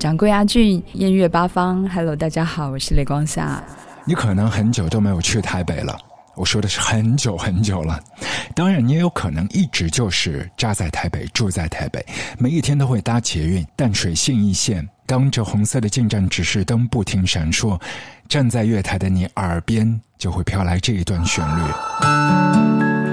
掌柜阿俊，艳月八方，Hello，大家好，我是雷光夏。你可能很久都没有去台北了，我说的是很久很久了。当然，你也有可能一直就是扎在台北，住在台北，每一天都会搭捷运淡水信义线。当着红色的进站指示灯不停闪烁，站在月台的你耳边就会飘来这一段旋律。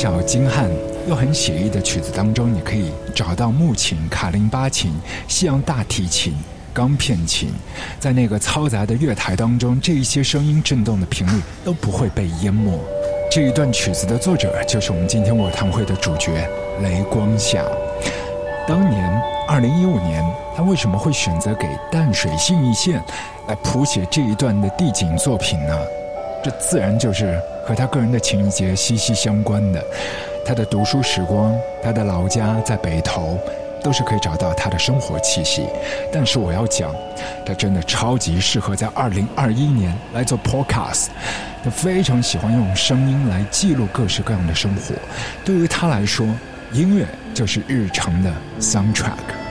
小精悍又很写意的曲子当中，你可以找到木琴、卡林巴琴、西洋大提琴、钢片琴，在那个嘈杂的乐台当中，这一些声音震动的频率都不会被淹没。这一段曲子的作者就是我们今天我堂会的主角雷光夏。当年二零一五年，他为什么会选择给淡水信义线来谱写这一段的地景作品呢？这自然就是和他个人的情节息息相关的。他的读书时光，他的老家在北投，都是可以找到他的生活气息。但是我要讲，他真的超级适合在二零二一年来做 podcast。他非常喜欢用声音来记录各式各样的生活。对于他来说，音乐就是日常的 soundtrack。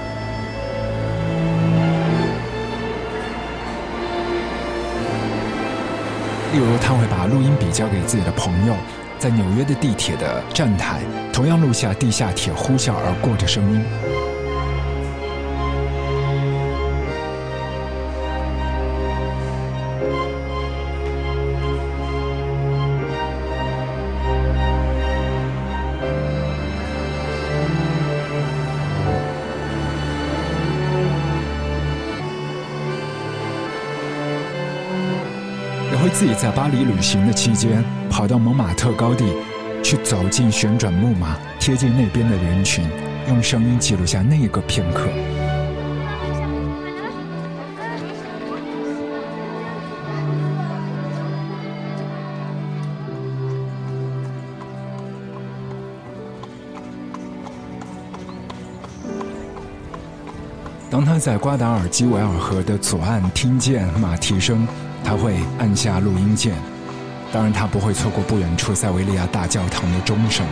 例如，他会把录音笔交给自己的朋友，在纽约的地铁的站台，同样录下地下铁呼啸而过的声音。自己在巴黎旅行的期间，跑到蒙马特高地，去走进旋转木马，贴近那边的人群，用声音记录下那个片刻。当他在瓜达尔基维尔河的左岸听见马蹄声。他会按下录音键，当然他不会错过不远处塞维利亚大教堂的钟声。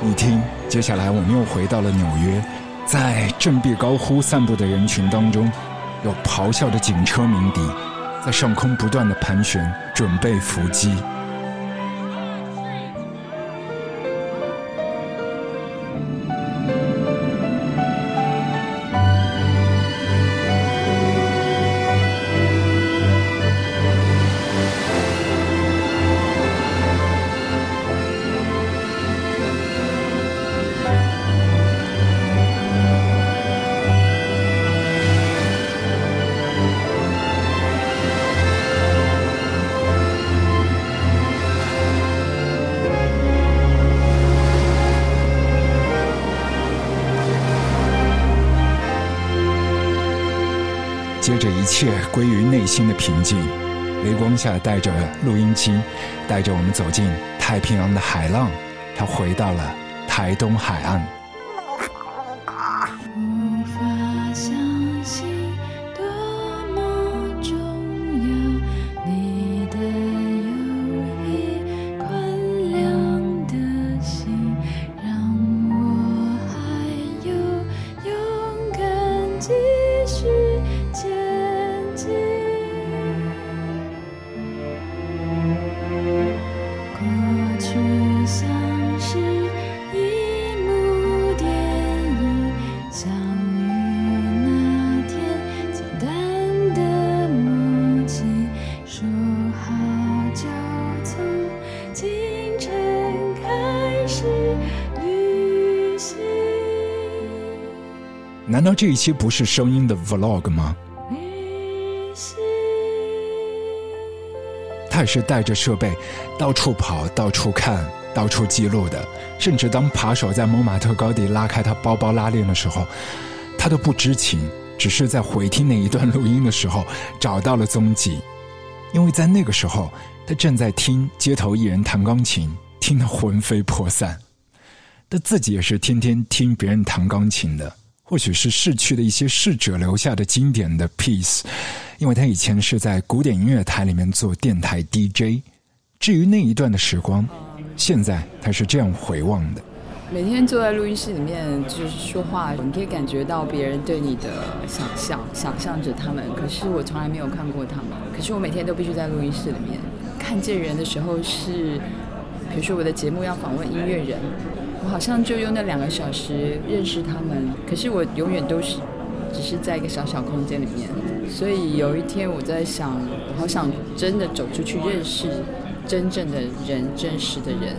你听，接下来我们又回到了纽约，在振臂高呼散步的人群当中，有咆哮的警车鸣笛，在上空不断的盘旋，准备伏击。切归于内心的平静。雷光下带着录音机，带着我们走进太平洋的海浪，他回到了台东海岸。难道这一期不是声音的 vlog 吗？他也是带着设备到处跑、到处看、到处记录的。甚至当扒手在蒙马特高地拉开他包包拉链的时候，他都不知情，只是在回听那一段录音的时候找到了踪迹。因为在那个时候，他正在听街头艺人弹钢琴，听得魂飞魄散。他自己也是天天听别人弹钢琴的。或许是逝去的一些逝者留下的经典的 piece，因为他以前是在古典音乐台里面做电台 DJ。至于那一段的时光，现在他是这样回望的：每天坐在录音室里面就是说话，你可以感觉到别人对你的想象，想象着他们。可是我从来没有看过他们。可是我每天都必须在录音室里面看见人的时候，是比如说我的节目要访问音乐人。我好像就用那两个小时认识他们，可是我永远都是只是在一个小小空间里面。所以有一天我在想，我好想真的走出去认识真正的人、真实的人。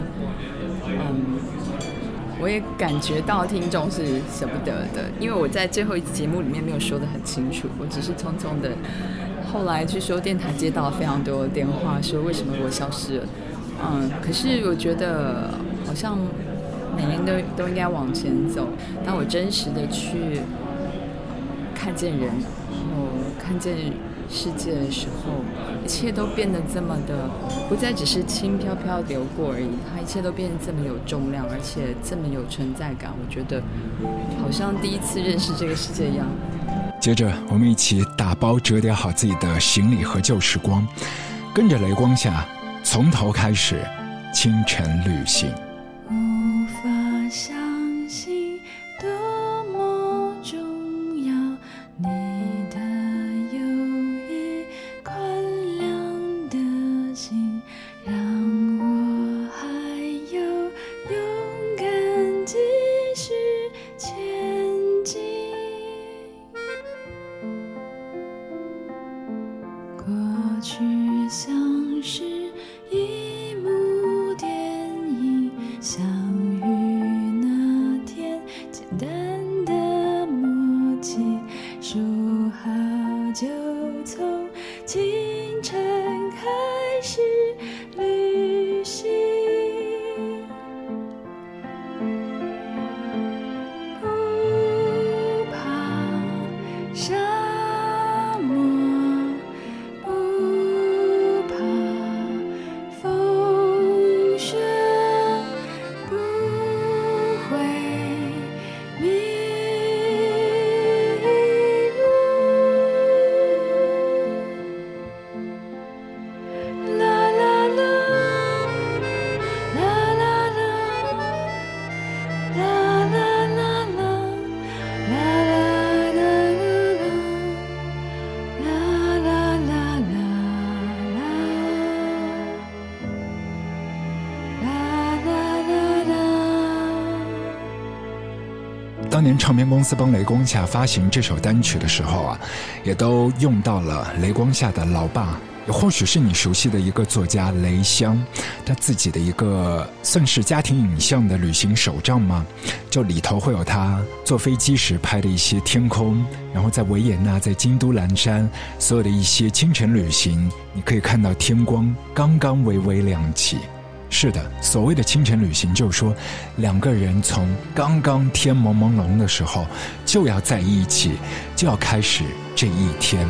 嗯，我也感觉到听众是舍不得的，因为我在最后一集节目里面没有说的很清楚，我只是匆匆的。后来据说电台接到非常多电话，说为什么我消失了。嗯，可是我觉得好像。每天都都应该往前走。当我真实的去看见人，然后看见世界的时候，一切都变得这么的不再只是轻飘飘流过而已，它一切都变得这么有重量，而且这么有存在感。我觉得好像第一次认识这个世界一样。接着，我们一起打包折叠好自己的行李和旧时光，跟着雷光下从头开始清晨旅行。唱片公司帮雷光下发行这首单曲的时候啊，也都用到了雷光下的老爸，或许是你熟悉的一个作家雷香，他自己的一个算是家庭影像的旅行手账吗？就里头会有他坐飞机时拍的一些天空，然后在维也纳、在京都蓝山，所有的一些清晨旅行，你可以看到天光刚刚微微亮起。是的，所谓的清晨旅行，就是说，两个人从刚刚天蒙蒙胧的时候就要在一起，就要开始这一天。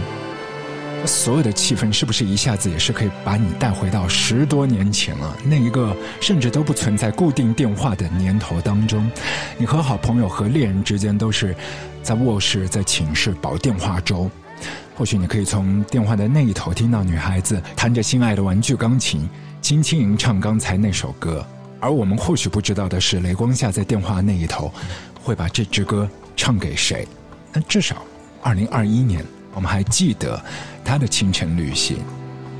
所有的气氛是不是一下子也是可以把你带回到十多年前了？那一个甚至都不存在固定电话的年头当中，你和好朋友和恋人之间都是在卧室、在寝室煲电话粥。或许你可以从电话的那一头听到女孩子弹着心爱的玩具钢琴，轻轻吟唱刚才那首歌。而我们或许不知道的是，雷光夏在电话那一头会把这支歌唱给谁？那至少，二零二一年。我们还记得他的清晨旅行，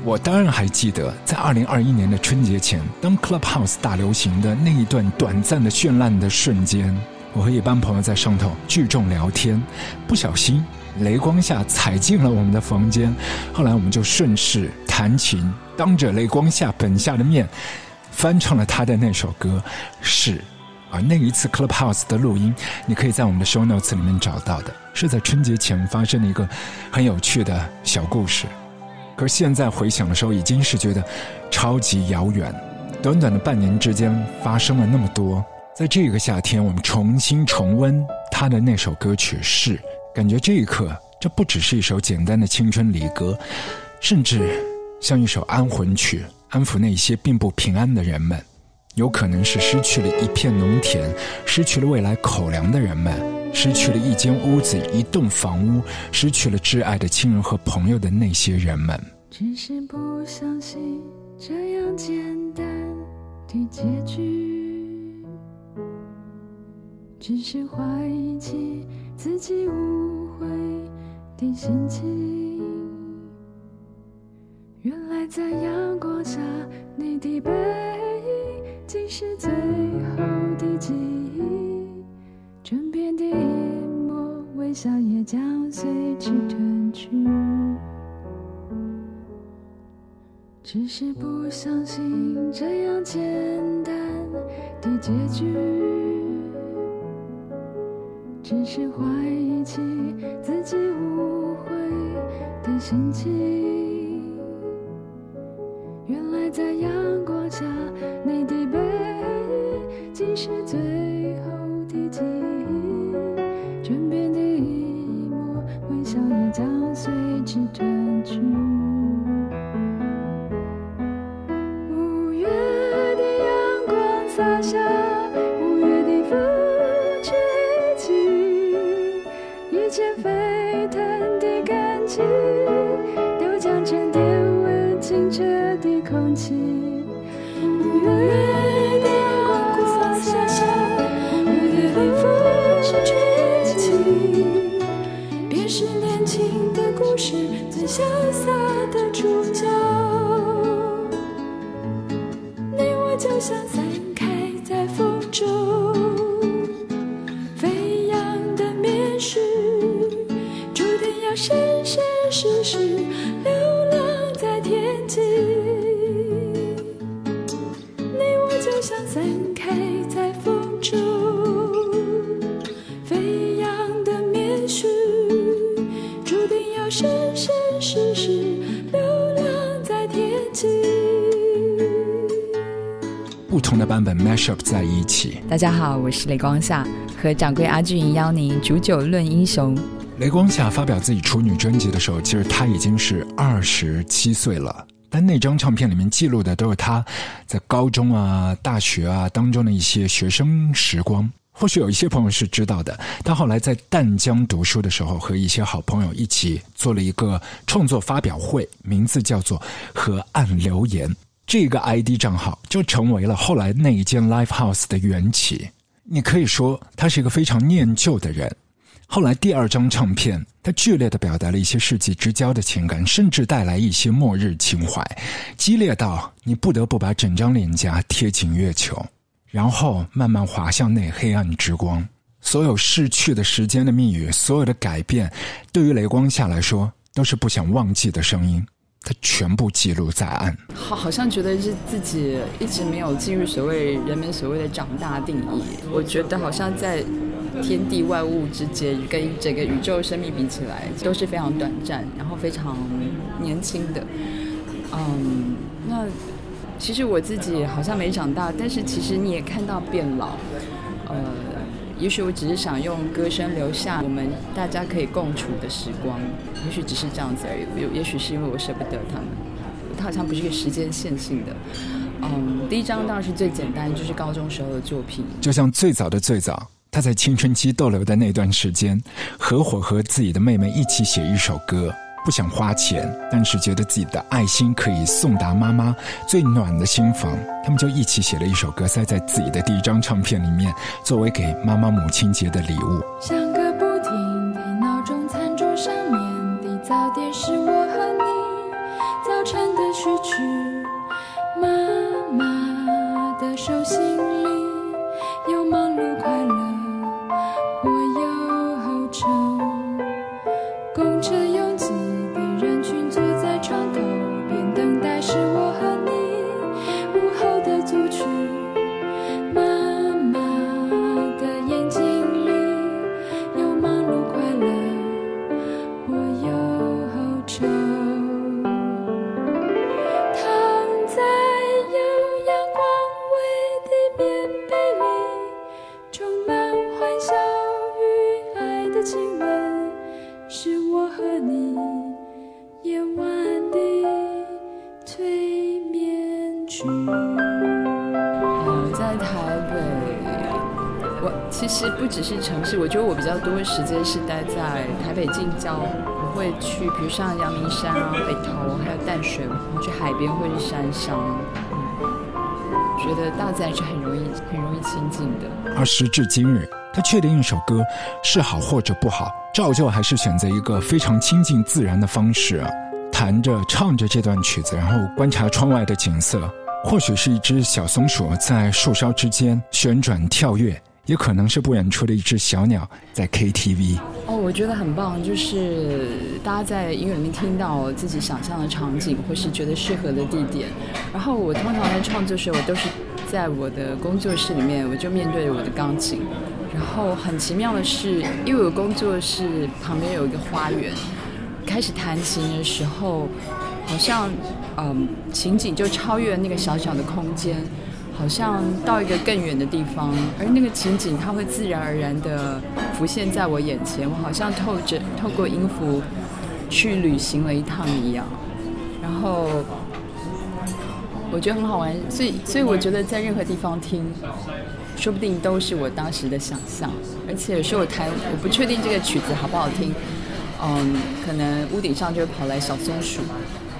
我当然还记得，在二零二一年的春节前，当 Clubhouse 大流行的那一段短暂的绚烂的瞬间，我和一帮朋友在上头聚众聊天，不小心雷光下踩进了我们的房间，后来我们就顺势弹琴，当着雷光下本下的面，翻唱了他的那首歌，是。而那一次 Clubhouse 的录音，你可以在我们的 Show Notes 里面找到的，是在春节前发生的一个很有趣的小故事。可是现在回想的时候，已经是觉得超级遥远。短短的半年之间，发生了那么多。在这个夏天，我们重新重温他的那首歌曲，是感觉这一刻，这不只是一首简单的青春离歌，甚至像一首安魂曲，安抚那些并不平安的人们。有可能是失去了一片农田，失去了未来口粮的人们，失去了一间屋子、一栋房屋，失去了挚爱的亲人和朋友的那些人们。只是不相信这样简单的结局，只是怀疑起自己误会的心情。原来在阳光下，你的背影。竟是最后的记忆，枕边的一抹微笑也将随之褪去。只是不相信这样简单的结局，只是怀疑起自己误会的心情。原来在阳光下，你的背影竟是最后大家好，我是雷光夏，和掌柜阿俊邀您煮酒论英雄。雷光夏发表自己处女专辑的时候，其实他已经是二十七岁了。但那张唱片里面记录的都是他在高中啊、大学啊当中的一些学生时光。或许有一些朋友是知道的，他后来在淡江读书的时候，和一些好朋友一起做了一个创作发表会，名字叫做“河岸留言”。这个 ID 账号就成为了后来那一间 Live House 的缘起。你可以说他是一个非常念旧的人。后来第二张唱片，他剧烈的表达了一些世纪之交的情感，甚至带来一些末日情怀，激烈到你不得不把整张脸颊贴紧月球，然后慢慢滑向那黑暗之光。所有逝去的时间的密语，所有的改变，对于雷光下来说，都是不想忘记的声音。他全部记录在案。好，好像觉得是自己一直没有进入所谓人们所谓的长大定义。我觉得好像在天地万物之间，跟整个宇宙生命比起来，都是非常短暂，然后非常年轻的。嗯，那其实我自己好像没长大，但是其实你也看到变老。呃。也许我只是想用歌声留下我们大家可以共处的时光，也许只是这样子而已。也也许是因为我舍不得他们，它好像不是一个时间线性的。嗯，第一张当然是最简单，就是高中时候的作品。就像最早的最早，他在青春期逗留的那段时间，合伙和自己的妹妹一起写一首歌。不想花钱，但是觉得自己的爱心可以送达妈妈最暖的心房，他们就一起写了一首歌，塞在自己的第一张唱片里面，作为给妈妈母亲节的礼物。只是城市，我觉得我比较多的时间是待在台北近郊。我会去，比如像阳明山啊、北投，还有淡水，然后去海边或是山上。觉得大自然是很容易、很容易亲近的。而时至今日，他确定一首歌是好或者不好，照旧还是选择一个非常亲近自然的方式啊，弹着、唱着这段曲子，然后观察窗外的景色。或许是一只小松鼠在树梢之间旋转跳跃，也可能是不远处的一只小鸟在 KTV。哦，我觉得很棒，就是大家在音乐里面听到自己想象的场景，或是觉得适合的地点。然后我通常在创作时，我都是在我的工作室里面，我就面对着我的钢琴。然后很奇妙的是，因为我工作室旁边有一个花园，开始弹琴的时候，好像嗯情景就超越那个小小的空间。好像到一个更远的地方，而那个情景它会自然而然的浮现在我眼前，我好像透着透过音符去旅行了一趟一样，然后我觉得很好玩，所以所以我觉得在任何地方听，说不定都是我当时的想象，而且有时候我弹，我不确定这个曲子好不好听，嗯，可能屋顶上就会跑来小松鼠，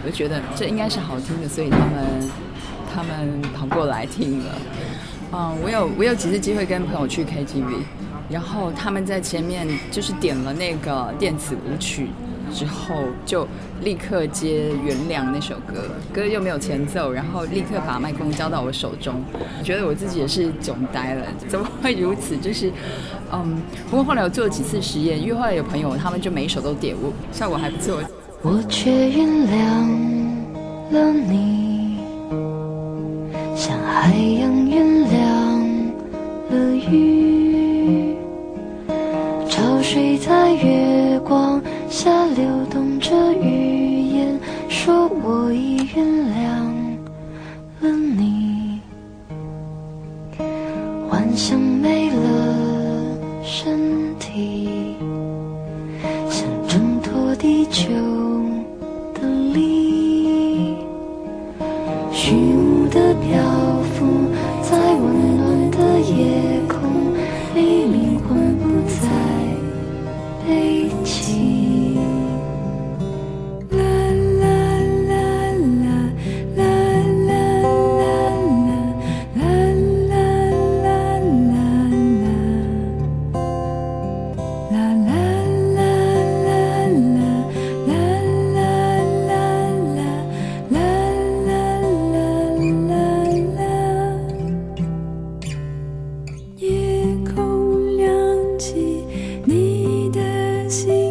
我就觉得这应该是好听的，所以他们。他们跑过来听了，嗯，我有我有几次机会跟朋友去 KTV，然后他们在前面就是点了那个电子舞曲之后，就立刻接《原谅》那首歌，歌又没有前奏，然后立刻把麦克风交到我手中，觉得我自己也是囧呆了，怎么会如此？就是，嗯，不过后来我做了几次实验，因为后来有朋友他们就每一首都点，我效果还不错。我却原谅了你。海洋原谅了雨，潮水在月光下流动着语言，说我 see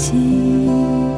自。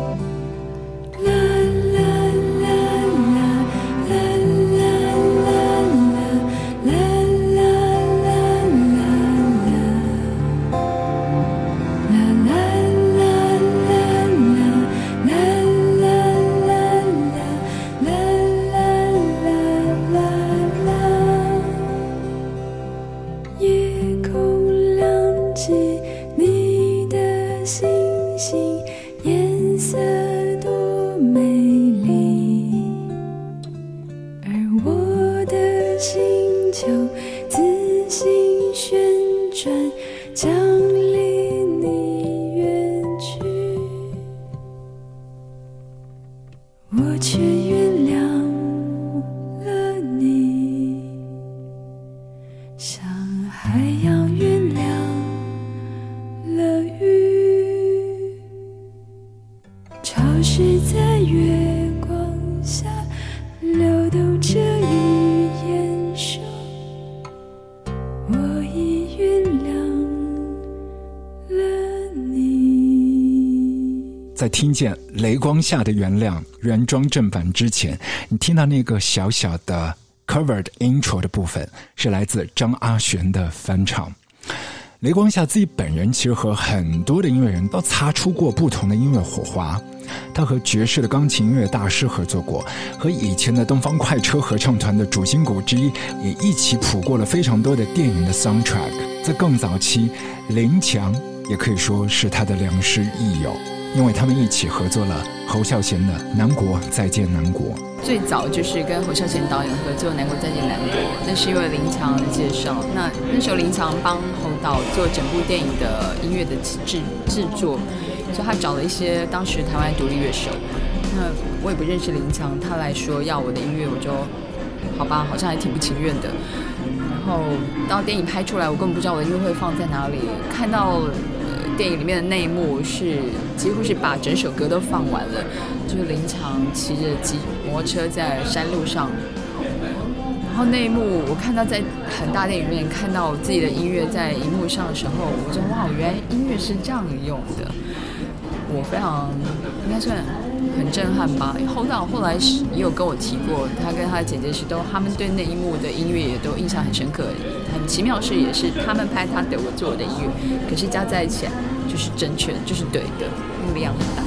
见《雷光下的原谅》原装正版之前，你听到那个小小的 covered intro 的部分，是来自张阿璇的翻唱。雷光下自己本人其实和很多的音乐人都擦出过不同的音乐火花。他和爵士的钢琴音乐大师合作过，和以前的东方快车合唱团的主心骨之一也一起谱过了非常多的电影的 soundtrack。在更早期，林强也可以说是他的良师益友。因为他们一起合作了侯孝贤的《南国再见南国》。最早就是跟侯孝贤导演合作《南国再见南国》，那是因为林强的介绍。那那时候林强帮侯导做整部电影的音乐的制制作，所以他找了一些当时台湾独立乐手。那我也不认识林强，他来说要我的音乐，我就好吧，好像还挺不情愿的。然后到电影拍出来，我根本不知道我的音乐会放在哪里。看到电影里面的那一幕是几乎是把整首歌都放完了，就是林强骑着机摩托车在山路上，然后那一幕我看到在很大电影院看到自己的音乐在荧幕上的时候，我就哇，原来音乐是这样用的，我非常应该算很震撼吧。后导后来是也有跟我提过，他跟他姐姐是都他们对那一幕的音乐也都印象很深刻。很奇妙是也是他们拍他对我做的音乐，可是加在一起就是正确的，就是对的，量很大。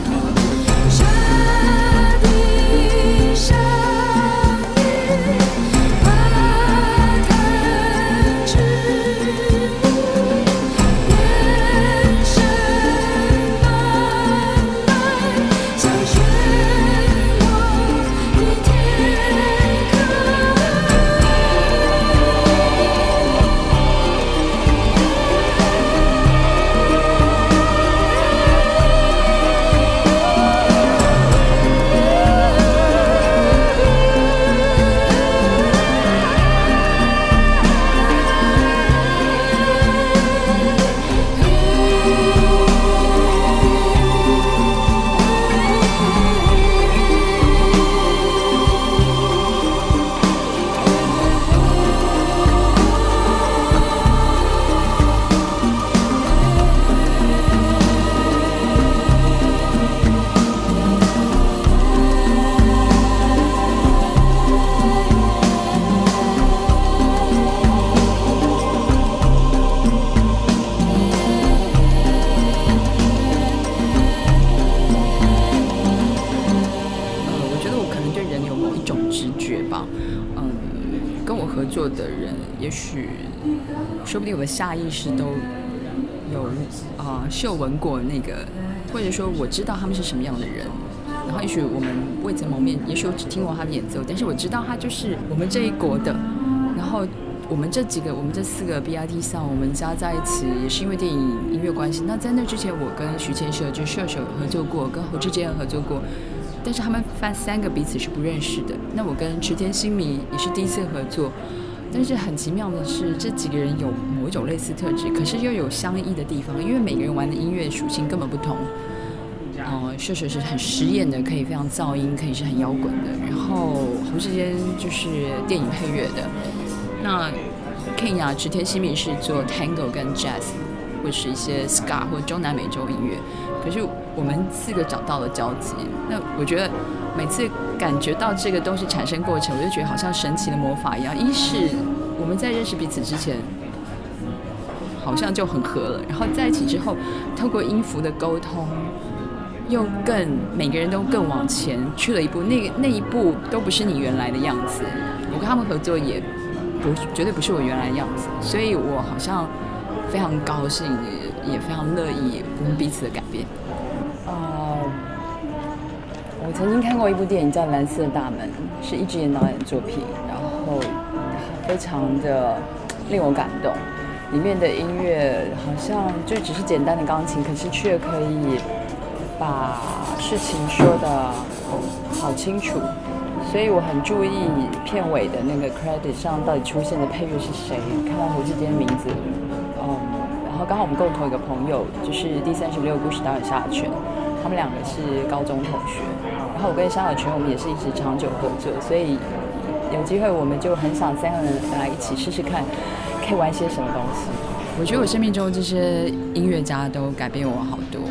我知道他们是什么样的人。然后也许我们未曾谋面，也许我只听过他的演奏，但是我知道他就是我们这一国的。然后我们这几个，我们这四个 BRT 上，我们加在一起也是因为电影音乐关系。那在那之前，我跟徐千社就射手合作过，跟侯志坚合作过，但是他们三三个彼此是不认识的。那我跟池田新迷也是第一次合作，但是很奇妙的是，这几个人有某一种类似特质，可是又有相异的地方，因为每个人玩的音乐属性根本不同。确实是很实验的，可以非常噪音，可以是很摇滚的。然后侯志坚就是电影配乐的。那 Ken 啊，池田西米是做 Tango 跟 Jazz，或是一些 Ska 或中南美洲音乐。可是我们四个找到了交集。那我觉得每次感觉到这个东西产生过程，我就觉得好像神奇的魔法一样。一是我们在认识彼此之前，好像就很合了，然后在一起之后，透过音符的沟通。又更每个人都更往前去了一步，那那一步都不是你原来的样子。我跟他们合作也不绝对不是我原来的样子，所以我好像非常高兴，也也非常乐意我们彼此的改变。哦、我曾经看过一部电影叫《蓝色大门》，是一直演导演作品，然后非常的令我感动。里面的音乐好像就只是简单的钢琴，可是却可以。把事情说的好清楚，所以我很注意片尾的那个 credit 上到底出现的配乐是谁。看到胡志坚名字，嗯，然后刚好我们共同一个朋友就是第三十六故事导演夏小泉，他们两个是高中同学，然后我跟夏小泉我们也是一直长久合作，所以有机会我们就很想三个人来一起试试看，可以玩些什么东西。我觉得我生命中这些音乐家都改变我好多，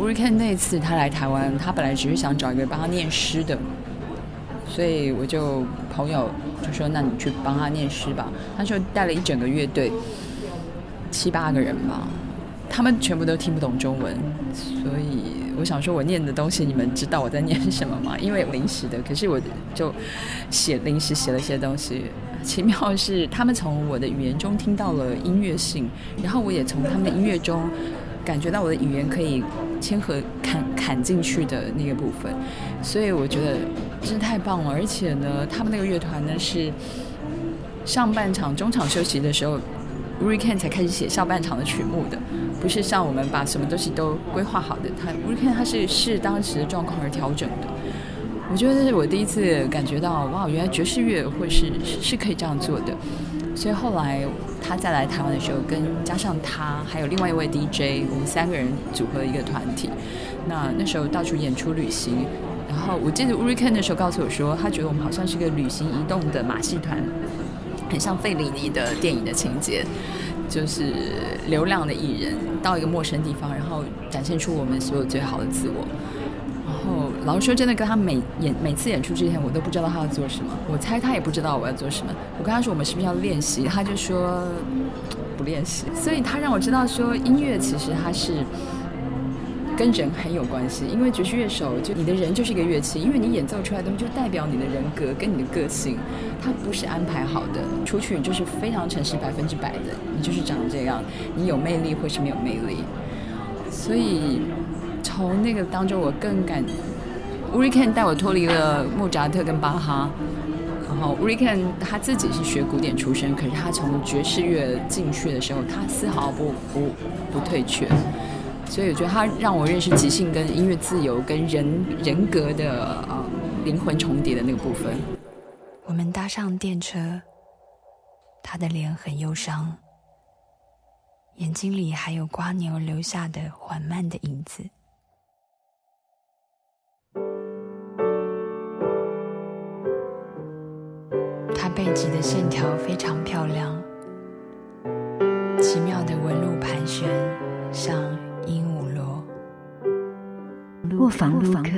吴瑞看那次他来台湾，他本来只是想找一个帮他念诗的，所以我就朋友就说：“那你去帮他念诗吧。”他就带了一整个乐队，七八个人吧，他们全部都听不懂中文，所以我想说，我念的东西你们知道我在念什么吗？因为临时的，可是我就写临时写了一些东西。奇妙是，他们从我的语言中听到了音乐性，然后我也从他们的音乐中感觉到我的语言可以。嵌合砍砍进去的那个部分，所以我觉得真是太棒了。而且呢，他们那个乐团呢是上半场中场休息的时候 r i k e n 才开始写下半场的曲目的，不是像我们把什么东西都规划好的。他 r i k e n 他是视当时的状况而调整的。我觉得这是我第一次感觉到，哇，原来爵士乐会是是可以这样做的。所以后来他再来台湾的时候，跟加上他还有另外一位 DJ，我们三个人组合一个团体。那那时候到处演出旅行，然后我记得 u r i k e n 那时候告诉我说，他觉得我们好像是个旅行移动的马戏团，很像费里尼的电影的情节，就是流浪的艺人到一个陌生地方，然后展现出我们所有最好的自我。然后说，真的跟他每演每次演出之前，我都不知道他要做什么。我猜他也不知道我要做什么。我跟他说我们是不是要练习，他就说不练习。所以他让我知道说，音乐其实它是跟人很有关系。因为爵士乐手就你的人就是一个乐器，因为你演奏出来的东西就代表你的人格跟你的个性，它不是安排好的。出去你就是非常诚实百分之百的，你就是长这样，你有魅力或是没有魅力。所以。从那个当中，我更感 u r i k e n 带我脱离了莫扎特跟巴哈。然后 u r i k e n 他自己是学古典出身，可是他从爵士乐进去的时候，他丝毫不不不退却。所以我觉得他让我认识即兴跟音乐自由跟人人格的呃灵魂重叠的那个部分。我们搭上电车，他的脸很忧伤，眼睛里还有瓜牛留下的缓慢的影子。它背脊的线条非常漂亮，奇妙的纹路盘旋，像鹦鹉螺。卧房录歌。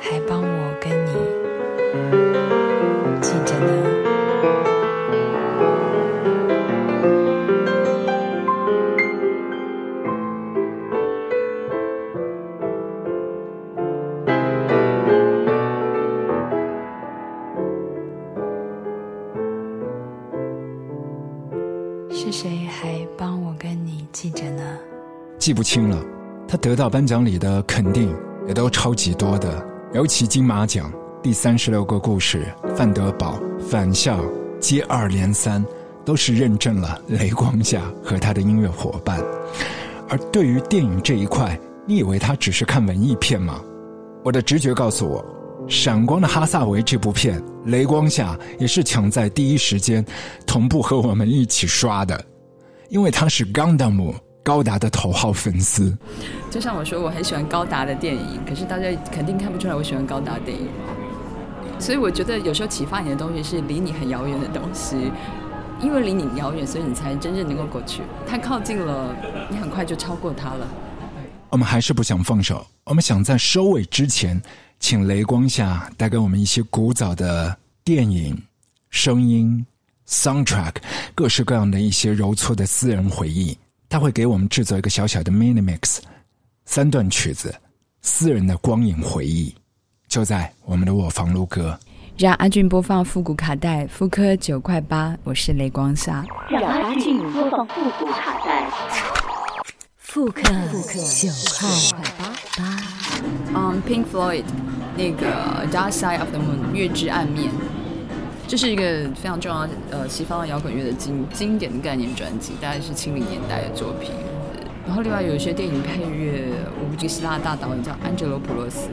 还帮我跟你记着呢？是谁还帮我跟你记着呢？记不清了。他得到颁奖礼的肯定也都超级多的，尤其金马奖第三十六个故事、范德堡、返校接二连三，都是认证了雷光夏和他的音乐伙伴。而对于电影这一块，你以为他只是看文艺片吗？我的直觉告诉我，《闪光的哈萨维》这部片，雷光夏也是抢在第一时间同步和我们一起刷的，因为他是钢弹姆高达的头号粉丝。就像我说，我很喜欢高达的电影，可是大家肯定看不出来我喜欢高达电影。所以我觉得有时候启发你的东西是离你很遥远的东西，因为离你遥远，所以你才真正能够过去。太靠近了，你很快就超过它了。我们还是不想放手，我们想在收尾之前，请雷光下带给我们一些古早的电影、声音、soundtrack，各式各样的一些揉搓的私人回忆。他会给我们制作一个小小的 mini mix，三段曲子，私人的光影回忆，就在我们的卧房录歌。让阿俊播放复古卡带，复刻九块八，我是雷光夏。让阿俊播放复古卡带，复刻九块八。嗯、p i n k Floyd 那个《Dark Side of the Moon》月之暗面，这是一个非常重要呃西方摇滚乐的经经典的概念专辑，大概是七零年代的作品。然后另外有一些电影配乐，我估计希腊大导演叫安哲罗普洛斯，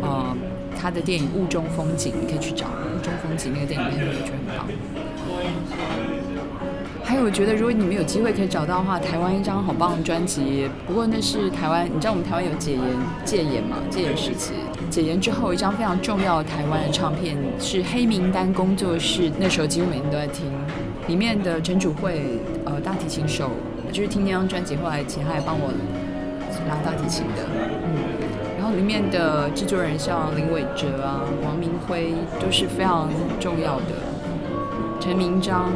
呃，他的电影《雾中风景》，你可以去找《雾中风景》那个电影配乐，我觉得很棒。还有，我觉得如果你们有机会可以找到的话，台湾一张好棒的专辑。不过那是台湾，你知道我们台湾有戒严戒严嘛？戒严时期，戒严之后一张非常重要的台湾的唱片是黑名单工作室，那时候几乎每天都在听。里面的陈主慧，呃，大提琴手，就是听那张专辑后来请他来帮我拉大提琴的，嗯。然后里面的制作人像林伟哲啊、王明辉都是非常重要的，陈明章。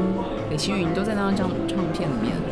李星云都在那张唱片里面。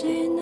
谁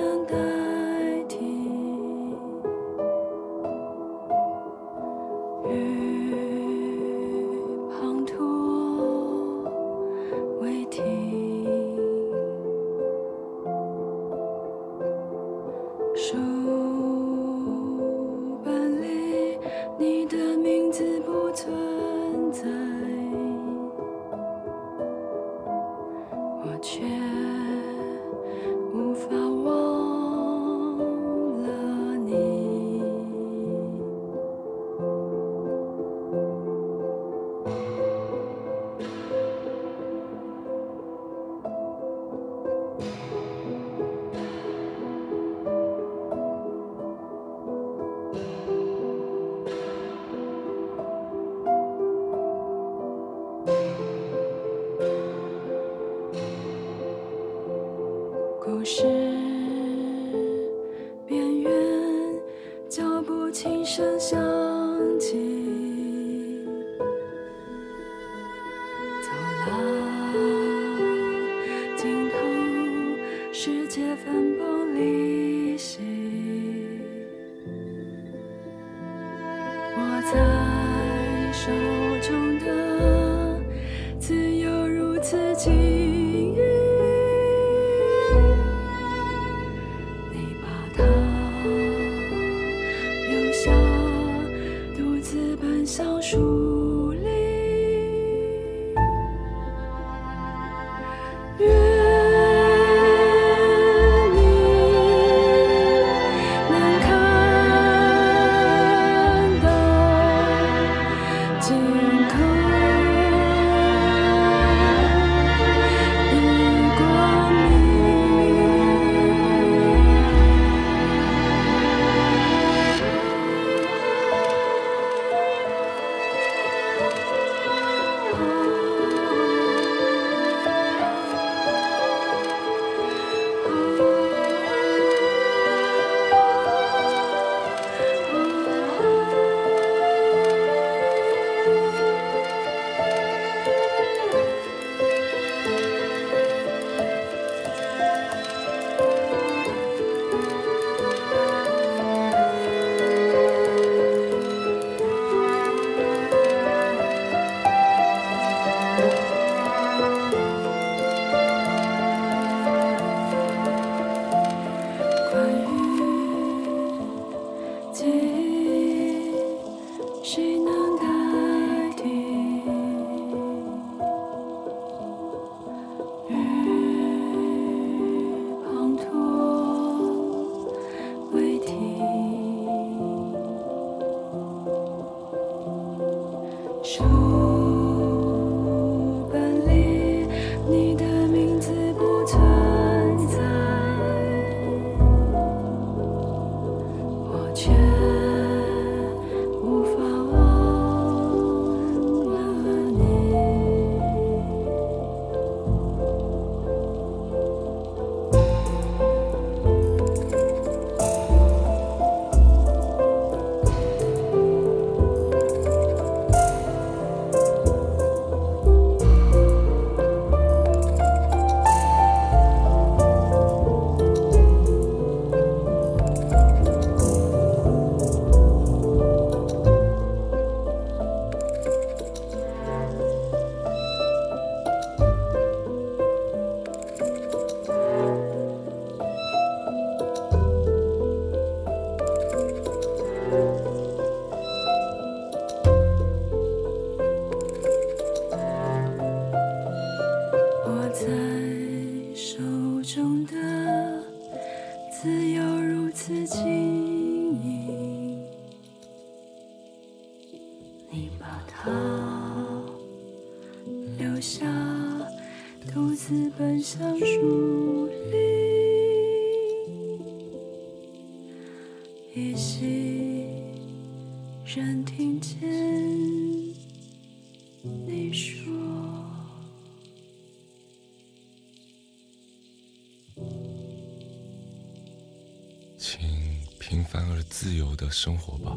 生活吧。